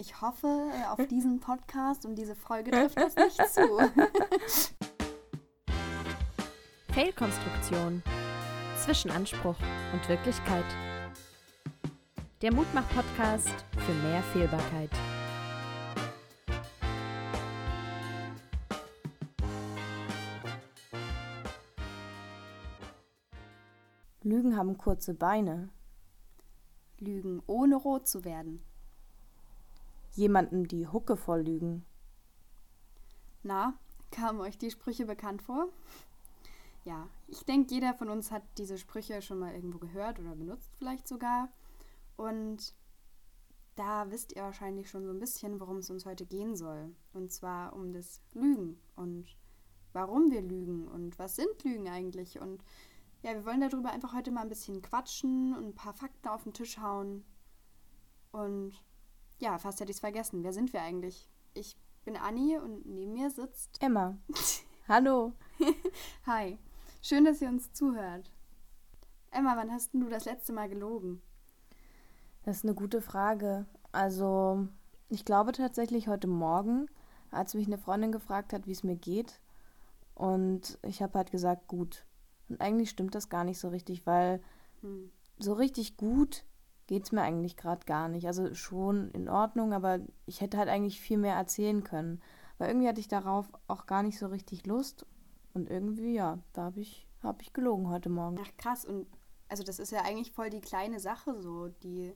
Ich hoffe, äh, auf diesen Podcast und diese Folge trifft das nicht zu. Fail-Konstruktion. Zwischen Anspruch und Wirklichkeit. Der Mutmach-Podcast für mehr Fehlbarkeit. Lügen haben kurze Beine. Lügen ohne rot zu werden. Jemandem die Hucke vorlügen. Na, kamen euch die Sprüche bekannt vor? Ja, ich denke, jeder von uns hat diese Sprüche schon mal irgendwo gehört oder benutzt vielleicht sogar. Und da wisst ihr wahrscheinlich schon so ein bisschen, worum es uns heute gehen soll. Und zwar um das Lügen und warum wir lügen und was sind Lügen eigentlich. Und ja, wir wollen darüber einfach heute mal ein bisschen quatschen und ein paar Fakten auf den Tisch hauen. Und ja, fast hätte ich es vergessen. Wer sind wir eigentlich? Ich bin Anni und neben mir sitzt Emma. Hallo. Hi. Schön, dass ihr uns zuhört. Emma, wann hast du das letzte Mal gelogen? Das ist eine gute Frage. Also, ich glaube tatsächlich heute Morgen, als mich eine Freundin gefragt hat, wie es mir geht. Und ich habe halt gesagt, gut. Und eigentlich stimmt das gar nicht so richtig, weil hm. so richtig gut geht es mir eigentlich gerade gar nicht. Also schon in Ordnung, aber ich hätte halt eigentlich viel mehr erzählen können. Weil irgendwie hatte ich darauf auch gar nicht so richtig Lust. Und irgendwie, ja, da habe ich, hab ich gelogen heute Morgen. Ach krass, und also das ist ja eigentlich voll die kleine Sache so, die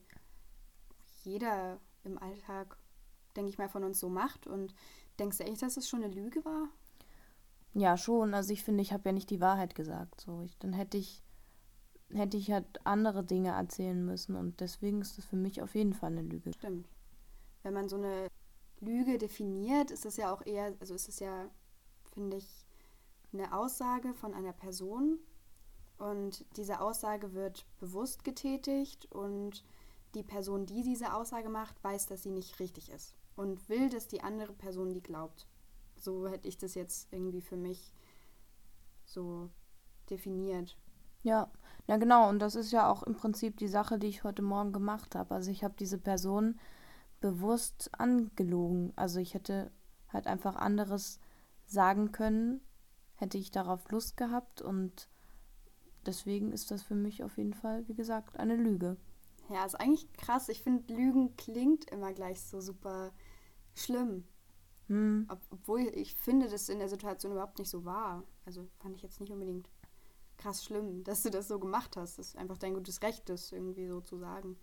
jeder im Alltag, denke ich mal, von uns so macht. Und denkst du echt, dass es schon eine Lüge war? Ja, schon. Also ich finde, ich habe ja nicht die Wahrheit gesagt. So, ich, dann hätte ich hätte ich halt andere Dinge erzählen müssen und deswegen ist das für mich auf jeden Fall eine Lüge. Stimmt. Wenn man so eine Lüge definiert, ist es ja auch eher, also ist es ja, finde ich, eine Aussage von einer Person und diese Aussage wird bewusst getätigt und die Person, die diese Aussage macht, weiß, dass sie nicht richtig ist und will, dass die andere Person die glaubt. So hätte ich das jetzt irgendwie für mich so definiert. Ja, ja genau. Und das ist ja auch im Prinzip die Sache, die ich heute Morgen gemacht habe. Also ich habe diese Person bewusst angelogen. Also ich hätte halt einfach anderes sagen können, hätte ich darauf Lust gehabt. Und deswegen ist das für mich auf jeden Fall, wie gesagt, eine Lüge. Ja, ist eigentlich krass. Ich finde, Lügen klingt immer gleich so super schlimm. Hm. Obwohl ich finde, das in der Situation überhaupt nicht so war. Also fand ich jetzt nicht unbedingt krass schlimm, dass du das so gemacht hast. Das ist einfach dein gutes Recht, das irgendwie so zu sagen.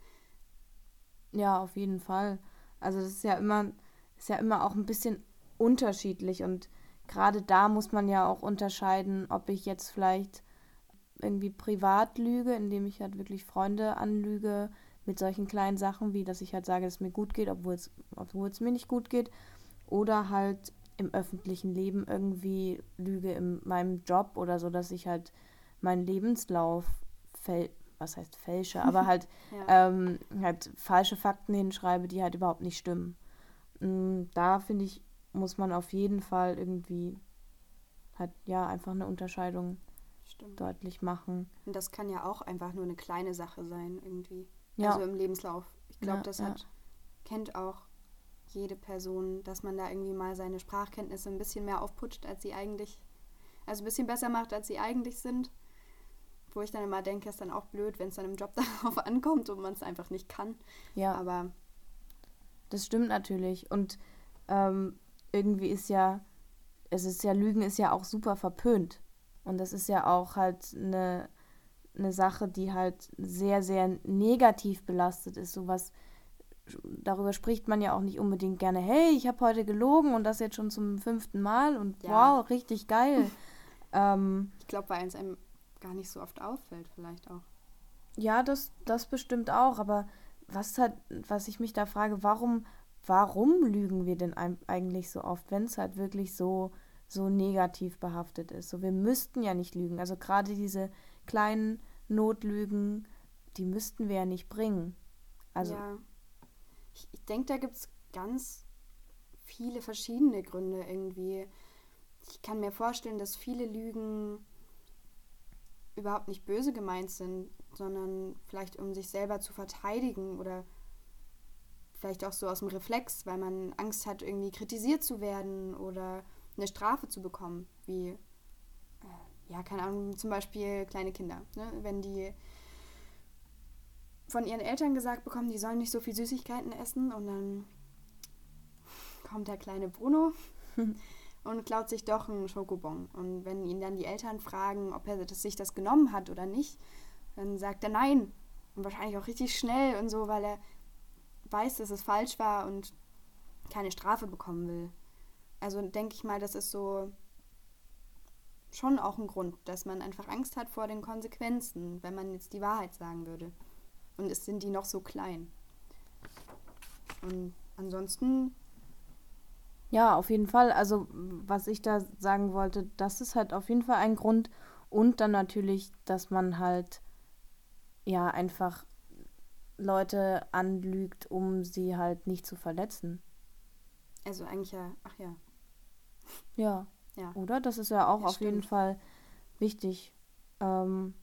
Ja, auf jeden Fall. Also das ist ja immer, ist ja immer auch ein bisschen unterschiedlich und gerade da muss man ja auch unterscheiden, ob ich jetzt vielleicht irgendwie privat lüge, indem ich halt wirklich Freunde anlüge mit solchen kleinen Sachen, wie dass ich halt sage, dass es mir gut geht, obwohl es, obwohl es mir nicht gut geht. Oder halt im öffentlichen Leben irgendwie lüge in meinem Job oder so, dass ich halt meinen Lebenslauf fäl was heißt fälsche, aber halt, ja. ähm, halt falsche Fakten hinschreibe, die halt überhaupt nicht stimmen. Mm, da finde ich, muss man auf jeden Fall irgendwie halt ja einfach eine Unterscheidung Stimmt. deutlich machen. Und das kann ja auch einfach nur eine kleine Sache sein, irgendwie. Ja. Also im Lebenslauf. Ich glaube, ja, das hat, kennt auch jede Person, dass man da irgendwie mal seine Sprachkenntnisse ein bisschen mehr aufputscht, als sie eigentlich, also ein bisschen besser macht, als sie eigentlich sind. Wo ich dann immer denke, ist dann auch blöd, wenn es dann im Job darauf ankommt und man es einfach nicht kann. Ja. Aber. Das stimmt natürlich. Und ähm, irgendwie ist ja, es ist ja, Lügen ist ja auch super verpönt. Und das ist ja auch halt eine, eine Sache, die halt sehr, sehr negativ belastet ist. Sowas, darüber spricht man ja auch nicht unbedingt gerne. Hey, ich habe heute gelogen und das jetzt schon zum fünften Mal und ja. wow, richtig geil. ähm, ich glaube, weil es einem gar nicht so oft auffällt, vielleicht auch. Ja, das, das bestimmt auch, aber was halt, was ich mich da frage, warum, warum lügen wir denn eigentlich so oft, wenn es halt wirklich so, so negativ behaftet ist? So, wir müssten ja nicht lügen. Also gerade diese kleinen Notlügen, die müssten wir ja nicht bringen. Also. Ja. Ich, ich denke, da gibt es ganz viele verschiedene Gründe irgendwie. Ich kann mir vorstellen, dass viele Lügen überhaupt nicht böse gemeint sind, sondern vielleicht um sich selber zu verteidigen oder vielleicht auch so aus dem Reflex, weil man Angst hat, irgendwie kritisiert zu werden oder eine Strafe zu bekommen, wie, äh, ja, keine Ahnung, zum Beispiel kleine Kinder. Ne? Wenn die von ihren Eltern gesagt bekommen, die sollen nicht so viel Süßigkeiten essen und dann kommt der kleine Bruno und klaut sich doch einen Schokobon. Und wenn ihn dann die Eltern fragen, ob er sich das genommen hat oder nicht, dann sagt er nein. Und wahrscheinlich auch richtig schnell und so, weil er weiß, dass es falsch war und keine Strafe bekommen will. Also denke ich mal, das ist so schon auch ein Grund, dass man einfach Angst hat vor den Konsequenzen, wenn man jetzt die Wahrheit sagen würde. Und es sind die noch so klein. Und ansonsten. Ja, auf jeden Fall. Also, was ich da sagen wollte, das ist halt auf jeden Fall ein Grund. Und dann natürlich, dass man halt ja einfach Leute anlügt, um sie halt nicht zu verletzen. Also eigentlich ja, ach ja. Ja. Ja. Oder? Das ist ja auch ja, auf stimmt. jeden Fall wichtig. Ähm,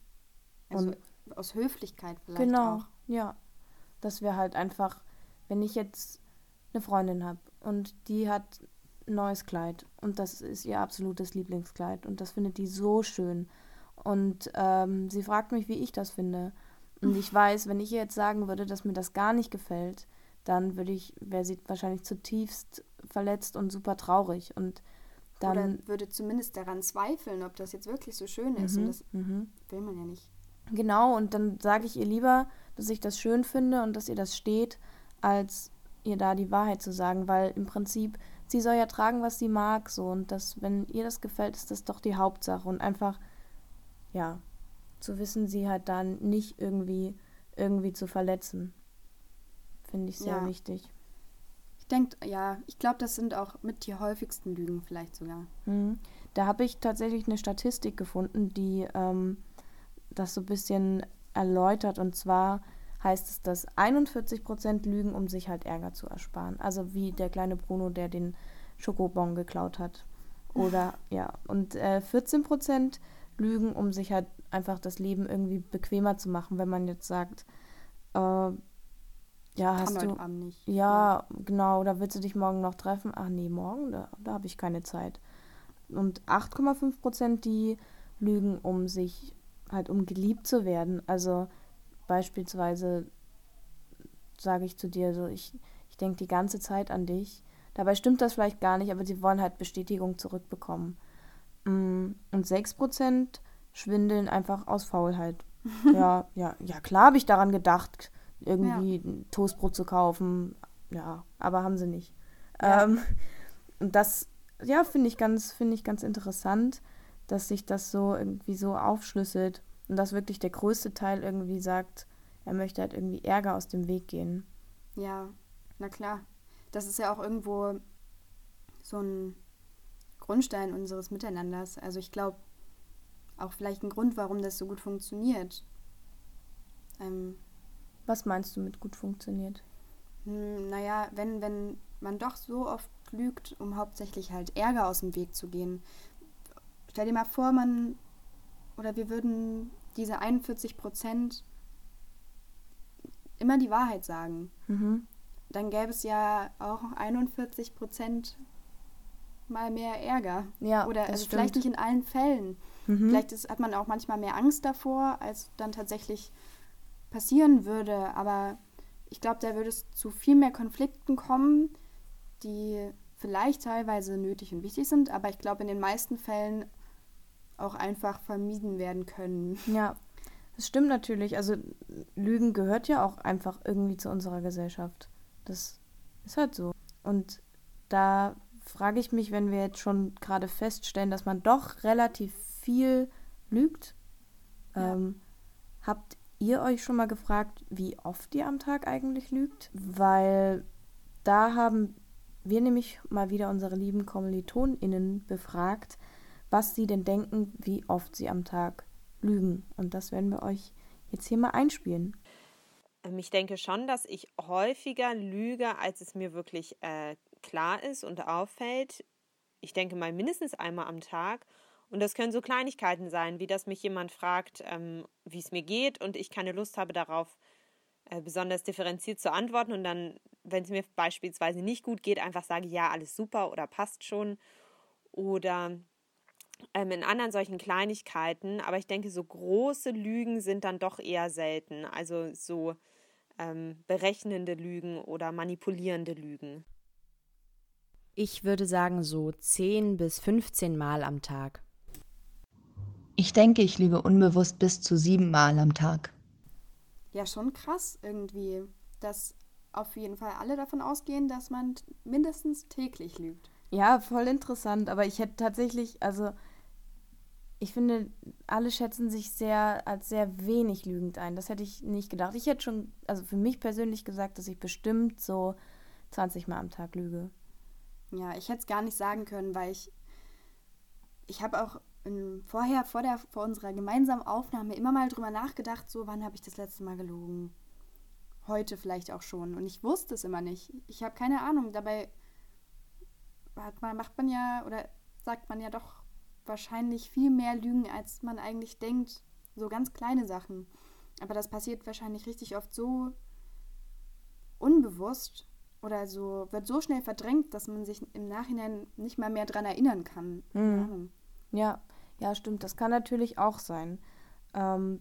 also aus Höflichkeit vielleicht genau, auch. ja. Dass wir halt einfach, wenn ich jetzt eine Freundin habe und die hat ein neues Kleid. Und das ist ihr absolutes Lieblingskleid. Und das findet die so schön. Und ähm, sie fragt mich, wie ich das finde. Und ich weiß, wenn ich ihr jetzt sagen würde, dass mir das gar nicht gefällt, dann würde ich, wäre sie wahrscheinlich zutiefst verletzt und super traurig. Und dann Oder würde zumindest daran zweifeln, ob das jetzt wirklich so schön ist. Mhm, und das mhm. will man ja nicht. Genau, und dann sage ich ihr lieber, dass ich das schön finde und dass ihr das steht, als ihr da die Wahrheit zu sagen, weil im Prinzip, sie soll ja tragen, was sie mag, so und das, wenn ihr das gefällt, ist das doch die Hauptsache und einfach, ja, zu wissen, sie halt dann nicht irgendwie, irgendwie zu verletzen. Finde ich sehr ja. wichtig. Ich denke, ja, ich glaube, das sind auch mit die häufigsten Lügen vielleicht sogar. Mhm. Da habe ich tatsächlich eine Statistik gefunden, die ähm, das so ein bisschen erläutert. Und zwar heißt es, dass 41 Prozent lügen, um sich halt Ärger zu ersparen. Also wie der kleine Bruno, der den Schokobon geklaut hat. Oder ja, und äh, 14 Prozent lügen, um sich halt einfach das Leben irgendwie bequemer zu machen, wenn man jetzt sagt, äh, ja, Kann hast du. Nicht. Ja, ja, genau, da willst du dich morgen noch treffen? Ach nee, morgen, da, da habe ich keine Zeit. Und 8,5 Prozent, die lügen, um sich halt um geliebt zu werden. Also beispielsweise sage ich zu dir so, ich, ich denke die ganze Zeit an dich. Dabei stimmt das vielleicht gar nicht, aber sie wollen halt Bestätigung zurückbekommen. Mm, und 6% schwindeln einfach aus Faulheit. ja, ja, ja, klar habe ich daran gedacht, irgendwie ja. ein Toastbrot zu kaufen. Ja, aber haben sie nicht. Ja. Ähm, und das, ja, finde ich ganz, finde ich ganz interessant dass sich das so irgendwie so aufschlüsselt und dass wirklich der größte Teil irgendwie sagt, er möchte halt irgendwie Ärger aus dem Weg gehen. Ja, na klar. Das ist ja auch irgendwo so ein Grundstein unseres Miteinanders. Also ich glaube, auch vielleicht ein Grund, warum das so gut funktioniert. Ähm, Was meinst du mit gut funktioniert? Hm, naja, wenn, wenn man doch so oft lügt, um hauptsächlich halt Ärger aus dem Weg zu gehen. Stell dir mal vor, man oder wir würden diese 41 Prozent immer die Wahrheit sagen. Mhm. Dann gäbe es ja auch 41 Prozent mal mehr Ärger. Ja, oder also vielleicht nicht in allen Fällen. Mhm. Vielleicht ist, hat man auch manchmal mehr Angst davor, als dann tatsächlich passieren würde. Aber ich glaube, da würde es zu viel mehr Konflikten kommen, die vielleicht teilweise nötig und wichtig sind, aber ich glaube in den meisten Fällen auch einfach vermieden werden können. Ja, das stimmt natürlich. Also Lügen gehört ja auch einfach irgendwie zu unserer Gesellschaft. Das ist halt so. Und da frage ich mich, wenn wir jetzt schon gerade feststellen, dass man doch relativ viel lügt, ja. ähm, habt ihr euch schon mal gefragt, wie oft ihr am Tag eigentlich lügt? Weil da haben wir nämlich mal wieder unsere lieben KommilitonInnen befragt, was sie denn denken, wie oft sie am Tag lügen. Und das werden wir euch jetzt hier mal einspielen. Ähm, ich denke schon, dass ich häufiger lüge, als es mir wirklich äh, klar ist und auffällt. Ich denke mal mindestens einmal am Tag. Und das können so Kleinigkeiten sein, wie dass mich jemand fragt, ähm, wie es mir geht und ich keine Lust habe darauf, äh, besonders differenziert zu antworten. Und dann wenn es mir beispielsweise nicht gut geht, einfach sage, ja, alles super oder passt schon. Oder in anderen solchen Kleinigkeiten. Aber ich denke, so große Lügen sind dann doch eher selten. Also so ähm, berechnende Lügen oder manipulierende Lügen. Ich würde sagen so 10 bis 15 Mal am Tag. Ich denke, ich lüge unbewusst bis zu sieben Mal am Tag. Ja, schon krass irgendwie, dass auf jeden Fall alle davon ausgehen, dass man mindestens täglich lügt. Ja, voll interessant, aber ich hätte tatsächlich, also ich finde, alle schätzen sich sehr als sehr wenig lügend ein. Das hätte ich nicht gedacht. Ich hätte schon, also für mich persönlich gesagt, dass ich bestimmt so 20 Mal am Tag lüge. Ja, ich hätte es gar nicht sagen können, weil ich, ich habe auch in, vorher, vor, der, vor unserer gemeinsamen Aufnahme immer mal drüber nachgedacht, so wann habe ich das letzte Mal gelogen. Heute vielleicht auch schon. Und ich wusste es immer nicht. Ich habe keine Ahnung. Dabei man, macht man ja oder sagt man ja doch wahrscheinlich viel mehr Lügen, als man eigentlich denkt. So ganz kleine Sachen. Aber das passiert wahrscheinlich richtig oft so unbewusst oder so, wird so schnell verdrängt, dass man sich im Nachhinein nicht mal mehr dran erinnern kann. Mhm. Ja, ja, stimmt. Das kann natürlich auch sein. Ähm,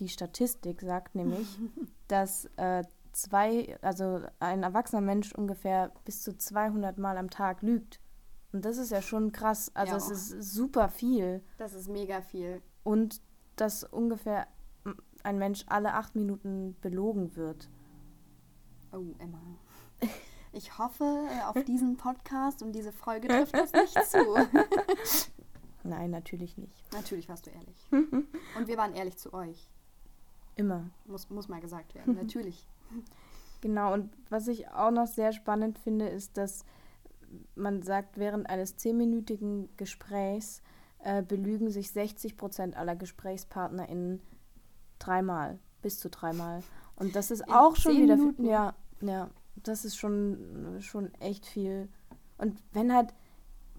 die Statistik sagt nämlich, dass äh, zwei, also ein erwachsener Mensch ungefähr bis zu 200 Mal am Tag lügt. Und das ist ja schon krass. Also ja. es ist super viel. Das ist mega viel. Und dass ungefähr ein Mensch alle acht Minuten belogen wird. Oh, Emma. Ich hoffe, äh, auf diesen Podcast und diese Folge trifft das nicht zu. Nein, natürlich nicht. Natürlich warst du ehrlich. Und wir waren ehrlich zu euch. Immer. Muss, muss mal gesagt werden, natürlich. Genau, und was ich auch noch sehr spannend finde, ist, dass man sagt, während eines zehnminütigen Gesprächs äh, belügen sich 60 Prozent aller GesprächspartnerInnen dreimal, bis zu dreimal. Und das ist In auch schon wieder. Minuten. Ja, ja, das ist schon, schon echt viel. Und wenn halt,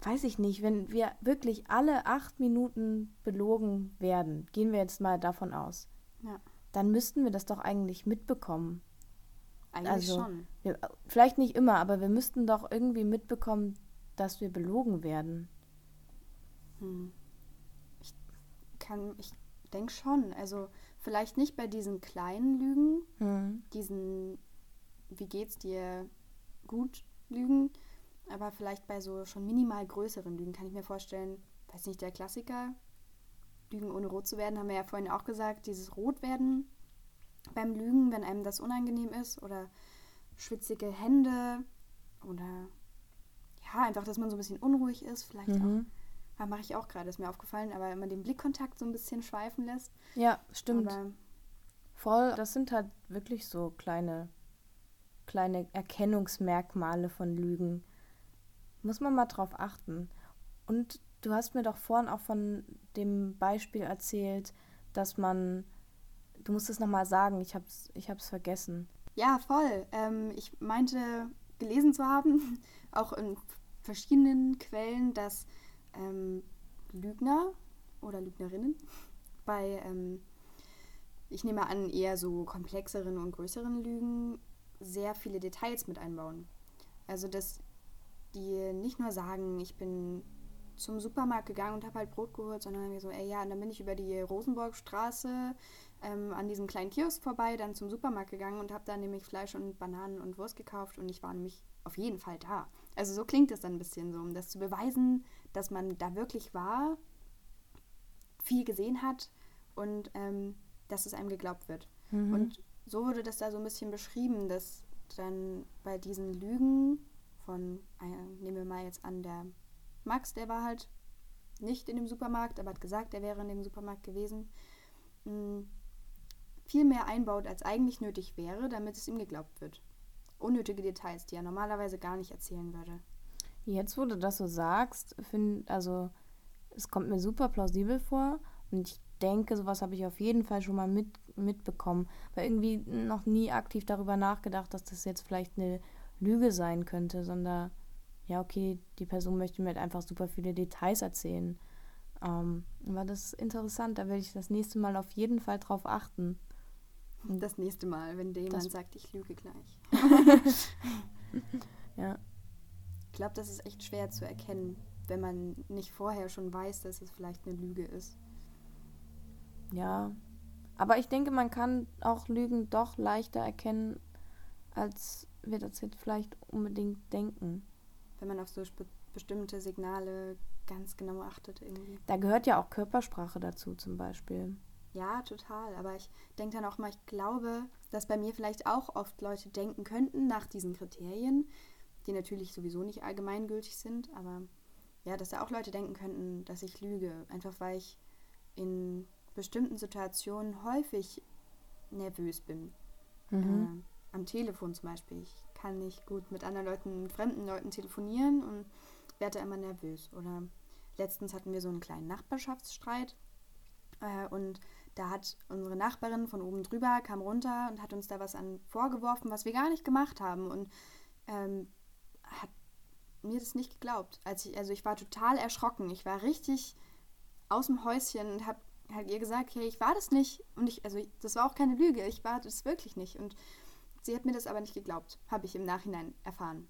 weiß ich nicht, wenn wir wirklich alle acht Minuten belogen werden, gehen wir jetzt mal davon aus, ja. dann müssten wir das doch eigentlich mitbekommen. Eigentlich also, schon. Wir, vielleicht nicht immer, aber wir müssten doch irgendwie mitbekommen, dass wir belogen werden. Hm. Ich kann, ich denke schon. Also vielleicht nicht bei diesen kleinen Lügen, hm. diesen wie geht's dir gut Lügen, aber vielleicht bei so schon minimal größeren Lügen kann ich mir vorstellen, weiß nicht, der Klassiker, Lügen ohne rot zu werden, haben wir ja vorhin auch gesagt, dieses Rotwerden beim Lügen, wenn einem das unangenehm ist oder schwitzige Hände oder ja, einfach, dass man so ein bisschen unruhig ist, vielleicht mhm. auch. mache ich auch gerade, ist mir aufgefallen, aber wenn man den Blickkontakt so ein bisschen schweifen lässt. Ja, stimmt. Aber Voll, das sind halt wirklich so kleine, kleine Erkennungsmerkmale von Lügen. Muss man mal drauf achten. Und du hast mir doch vorhin auch von dem Beispiel erzählt, dass man Du musst es nochmal sagen, ich hab's, ich hab's vergessen. Ja, voll. Ähm, ich meinte gelesen zu haben, auch in verschiedenen Quellen, dass ähm, Lügner oder Lügnerinnen bei, ähm, ich nehme an, eher so komplexeren und größeren Lügen sehr viele Details mit einbauen. Also, dass die nicht nur sagen, ich bin zum Supermarkt gegangen und habe halt Brot geholt, sondern mir so, ey, ja, und dann bin ich über die Rosenborgstraße ähm, an diesem kleinen Kiosk vorbei, dann zum Supermarkt gegangen und habe da nämlich Fleisch und Bananen und Wurst gekauft und ich war nämlich auf jeden Fall da. Also so klingt es dann ein bisschen so, um das zu beweisen, dass man da wirklich war, viel gesehen hat und ähm, dass es einem geglaubt wird. Mhm. Und so wurde das da so ein bisschen beschrieben, dass dann bei diesen Lügen von, äh, nehmen wir mal jetzt an, der Max, der war halt nicht in dem Supermarkt, aber hat gesagt, er wäre in dem Supermarkt gewesen. Mh, viel mehr einbaut, als eigentlich nötig wäre, damit es ihm geglaubt wird. Unnötige Details, die er normalerweise gar nicht erzählen würde. Jetzt, wo du das so sagst, finde also es kommt mir super plausibel vor und ich denke, sowas habe ich auf jeden Fall schon mal mit, mitbekommen, weil irgendwie noch nie aktiv darüber nachgedacht, dass das jetzt vielleicht eine Lüge sein könnte, sondern ja, okay, die Person möchte mir halt einfach super viele Details erzählen. Ähm, aber das ist interessant, da werde ich das nächste Mal auf jeden Fall drauf achten. Das nächste Mal, wenn dir jemand Das- sagt, ich lüge gleich. Ja. Ich glaube, das ist echt schwer zu erkennen, wenn man nicht vorher schon weiß, dass es vielleicht eine Lüge ist. Ja. Aber ich denke, man kann auch Lügen doch leichter erkennen, als wir das jetzt vielleicht unbedingt denken. Wenn man auf so bestimmte Signale ganz genau achtet irgendwie. Da gehört ja auch Körpersprache dazu zum Beispiel. Ja, total. Aber ich denke dann auch mal, ich glaube, dass bei mir vielleicht auch oft Leute denken könnten nach diesen Kriterien, die natürlich sowieso nicht allgemeingültig sind, aber ja, dass da auch Leute denken könnten, dass ich lüge. Einfach weil ich in bestimmten Situationen häufig nervös bin. Mhm. Äh, am Telefon zum Beispiel. Ich kann nicht gut mit anderen Leuten, fremden Leuten telefonieren und werde immer nervös. Oder letztens hatten wir so einen kleinen Nachbarschaftsstreit äh, und da hat unsere Nachbarin von oben drüber, kam runter und hat uns da was an vorgeworfen, was wir gar nicht gemacht haben und ähm, hat mir das nicht geglaubt. Als ich, also ich war total erschrocken. Ich war richtig aus dem Häuschen und habe halt ihr gesagt, hey, ich war das nicht. Und ich, also das war auch keine Lüge, ich war das wirklich nicht. Und sie hat mir das aber nicht geglaubt, habe ich im Nachhinein erfahren.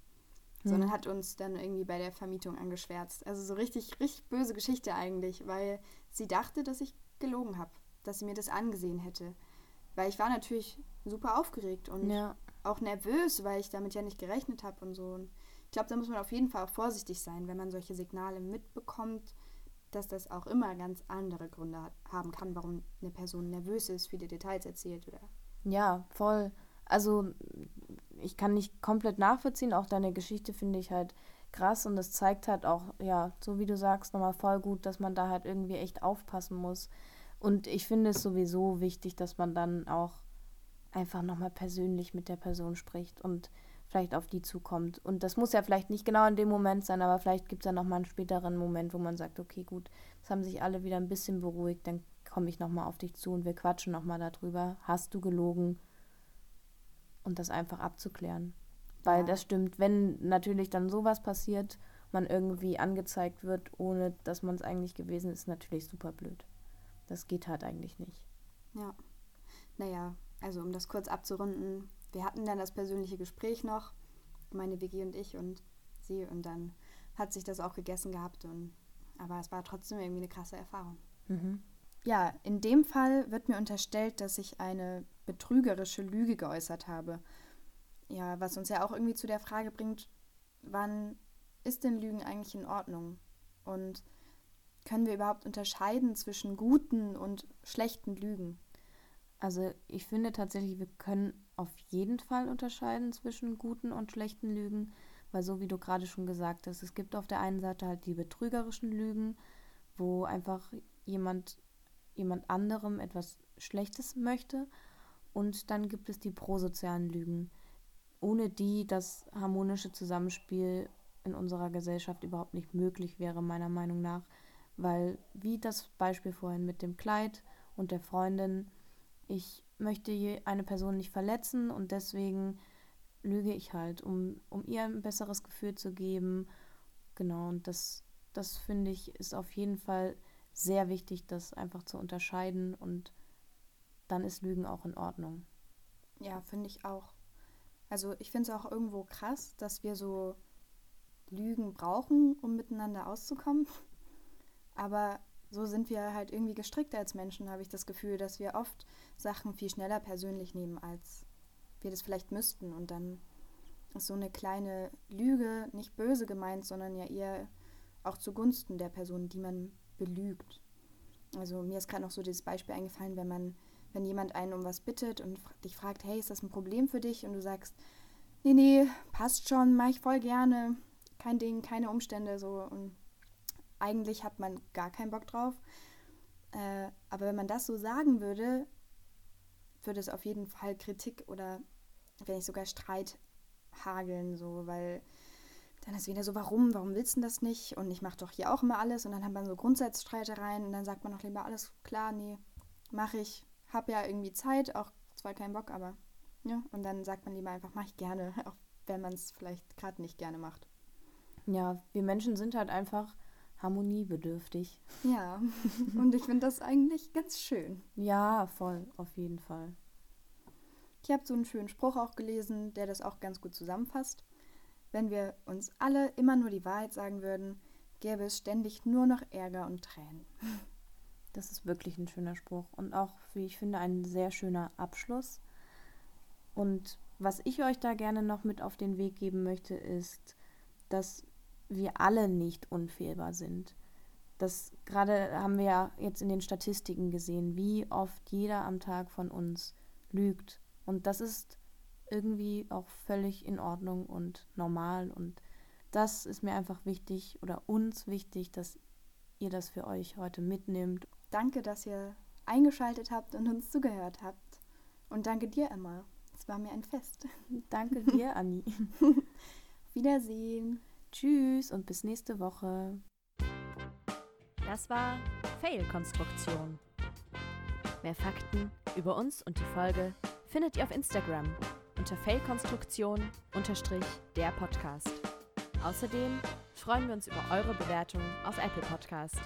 Sondern hat uns dann irgendwie bei der Vermietung angeschwärzt. Also so richtig, richtig böse Geschichte eigentlich, weil sie dachte, dass ich gelogen habe, dass sie mir das angesehen hätte. Weil ich war natürlich super aufgeregt und Ja. auch nervös, weil ich damit ja nicht gerechnet habe und so. Und ich glaube, da muss man auf jeden Fall auch vorsichtig sein, wenn man solche Signale mitbekommt, dass das auch immer ganz andere Gründe haben kann, warum eine Person nervös ist, viele Details erzählt oder. Ja, voll. Also ich kann nicht komplett nachvollziehen. Auch deine Geschichte finde ich halt krass und das zeigt halt auch, ja, so wie du sagst, nochmal voll gut, dass man da halt irgendwie echt aufpassen muss. Und ich finde es sowieso wichtig, dass man dann auch einfach nochmal persönlich mit der Person spricht und vielleicht auf die zukommt. Und das muss ja vielleicht nicht genau in dem Moment sein, aber vielleicht gibt es ja nochmal einen späteren Moment, wo man sagt, okay, gut, es haben sich alle wieder ein bisschen beruhigt, dann komme ich nochmal auf dich zu und wir quatschen nochmal darüber. Hast du gelogen? Und das einfach abzuklären. Weil Ja. das stimmt, wenn natürlich dann sowas passiert, man irgendwie angezeigt wird, ohne dass man es eigentlich gewesen ist, natürlich super blöd. Das geht halt eigentlich nicht. Ja. Naja, also um das kurz abzurunden, wir hatten dann das persönliche Gespräch noch, meine Vicky und ich und sie, und dann hat sich das auch gegessen gehabt und aber es war trotzdem irgendwie eine krasse Erfahrung. Mhm. Ja, in dem Fall wird mir unterstellt, dass ich eine betrügerische Lüge geäußert habe. Ja, was uns ja auch irgendwie zu der Frage bringt, wann ist denn Lügen eigentlich in Ordnung? Und können wir überhaupt unterscheiden zwischen guten und schlechten Lügen? Also ich finde tatsächlich, wir können auf jeden Fall unterscheiden zwischen guten und schlechten Lügen, weil so wie du gerade schon gesagt hast, es gibt auf der einen Seite halt die betrügerischen Lügen, wo einfach jemand jemand anderem etwas Schlechtes möchte. Und dann gibt es die prosozialen Lügen, ohne die das harmonische Zusammenspiel in unserer Gesellschaft überhaupt nicht möglich wäre, meiner Meinung nach, weil wie das Beispiel vorhin mit dem Kleid und der Freundin, ich möchte eine Person nicht verletzen und deswegen lüge ich halt, um, um ihr ein besseres Gefühl zu geben. Genau, und das, das finde ich ist auf jeden Fall sehr wichtig, das einfach zu unterscheiden und dann ist Lügen auch in Ordnung. Ja, finde ich auch. Also ich finde es auch irgendwo krass, dass wir so Lügen brauchen, um miteinander auszukommen. Aber so sind wir halt irgendwie gestrickt als Menschen, habe ich das Gefühl, dass wir oft Sachen viel schneller persönlich nehmen, als wir das vielleicht müssten. Und dann ist so eine kleine Lüge nicht böse gemeint, sondern ja eher auch zugunsten der Person, die man belügt. Also mir ist gerade noch so dieses Beispiel eingefallen, wenn man, wenn jemand einen um was bittet und dich fragt, hey, ist das ein Problem für dich? Und du sagst, nee, nee, passt schon, mach ich voll gerne, kein Ding, keine Umstände, so. Und eigentlich hat man gar keinen Bock drauf. Äh, aber wenn man das so sagen würde, würde es auf jeden Fall Kritik oder wenn nicht sogar Streit hageln, so, weil dann ist wieder so, warum, warum willst du denn das nicht? Und ich mache doch hier auch immer alles und dann hat man so Grundsatzstreitereien und dann sagt man auch lieber, alles klar, nee, mache ich, hab ja irgendwie Zeit, auch zwar keinen Bock, aber ja, und dann sagt man lieber einfach, mach ich gerne, auch wenn man es vielleicht gerade nicht gerne macht. Ja, wir Menschen sind halt einfach harmoniebedürftig. Ja, und ich finde das eigentlich ganz schön. Ja, voll, auf jeden Fall. Ich habe so einen schönen Spruch auch gelesen, der das auch ganz gut zusammenfasst. Wenn wir uns alle immer nur die Wahrheit sagen würden, gäbe es ständig nur noch Ärger und Tränen. Das ist wirklich ein schöner Spruch und auch, wie ich finde, ein sehr schöner Abschluss. Und was ich euch da gerne noch mit auf den Weg geben möchte, ist, dass wir alle nicht unfehlbar sind. Das gerade haben wir ja jetzt in den Statistiken gesehen, wie oft jeder am Tag von uns lügt. Und das ist irgendwie auch völlig in Ordnung und normal. Und das ist mir einfach wichtig oder uns wichtig, dass ihr das für euch heute mitnimmt. Danke, dass ihr eingeschaltet habt und uns zugehört habt. Und danke dir, Emma. Es war mir ein Fest. Danke dir, Anni. Wiedersehen. Tschüss und bis nächste Woche. Das war Fail-Konstruktion. Mehr Fakten über uns und die Folge findet ihr auf Instagram unter Fail-Konstruktion-der Podcast. Außerdem freuen wir uns über eure Bewertung auf Apple Podcast.